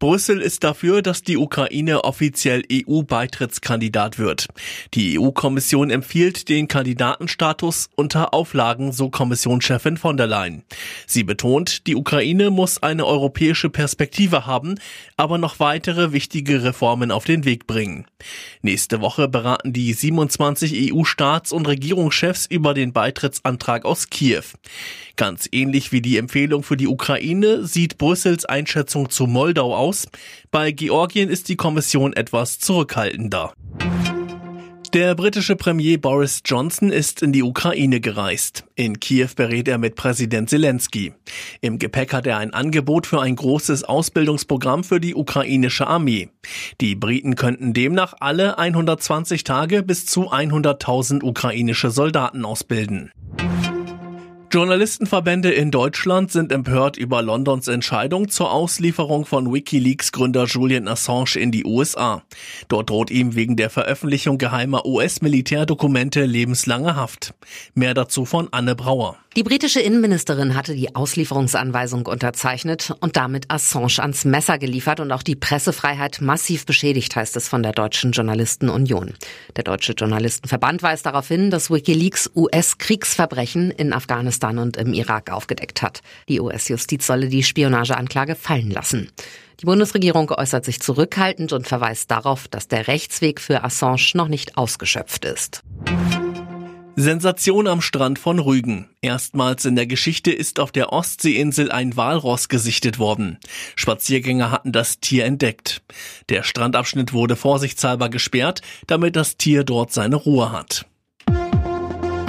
Brüssel ist dafür, dass die Ukraine offiziell EU-Beitrittskandidat wird. Die EU-Kommission empfiehlt den Kandidatenstatus unter Auflagen, so Kommissionschefin von der Leyen. Sie betont, die Ukraine muss eine europäische Perspektive haben, aber noch weitere wichtige Reformen auf den Weg bringen. Nächste Woche beraten die 27 EU-Staats- und Regierungschefs über den Beitrittsantrag aus Kiew. Ganz ähnlich wie die Empfehlung für die Ukraine sieht Brüssels Einschätzung zu Moldau aus aus. Bei Georgien ist die Kommission etwas zurückhaltender. Der britische Premier Boris Johnson ist in die Ukraine gereist. In Kiew berät er mit Präsident Zelensky. Im Gepäck hat er ein Angebot für ein großes Ausbildungsprogramm für die ukrainische Armee. Die Briten könnten demnach alle 120 Tage bis zu 100.000 ukrainische Soldaten ausbilden. Journalistenverbände in Deutschland sind empört über Londons Entscheidung zur Auslieferung von Wikileaks-Gründer Julian Assange in die USA. Dort droht ihm wegen der Veröffentlichung geheimer US-Militärdokumente lebenslange Haft. Mehr dazu von Anne Brauer. Die britische Innenministerin hatte die Auslieferungsanweisung unterzeichnet und damit Assange ans Messer geliefert und auch die Pressefreiheit massiv beschädigt, heißt es von der Deutschen Journalistenunion. Der Deutsche Journalistenverband weist darauf hin, dass Wikileaks US-Kriegsverbrechen in Afghanistan und im Irak aufgedeckt hat. Die US-Justiz solle die Spionageanklage fallen lassen. Die Bundesregierung äußert sich zurückhaltend und verweist darauf, dass der Rechtsweg für Assange noch nicht ausgeschöpft ist. Sensation am Strand von Rügen. Erstmals in der Geschichte ist auf der Ostseeinsel ein Walross gesichtet worden. Spaziergänger hatten das Tier entdeckt. Der Strandabschnitt wurde vorsichtshalber gesperrt, damit das Tier dort seine Ruhe hat.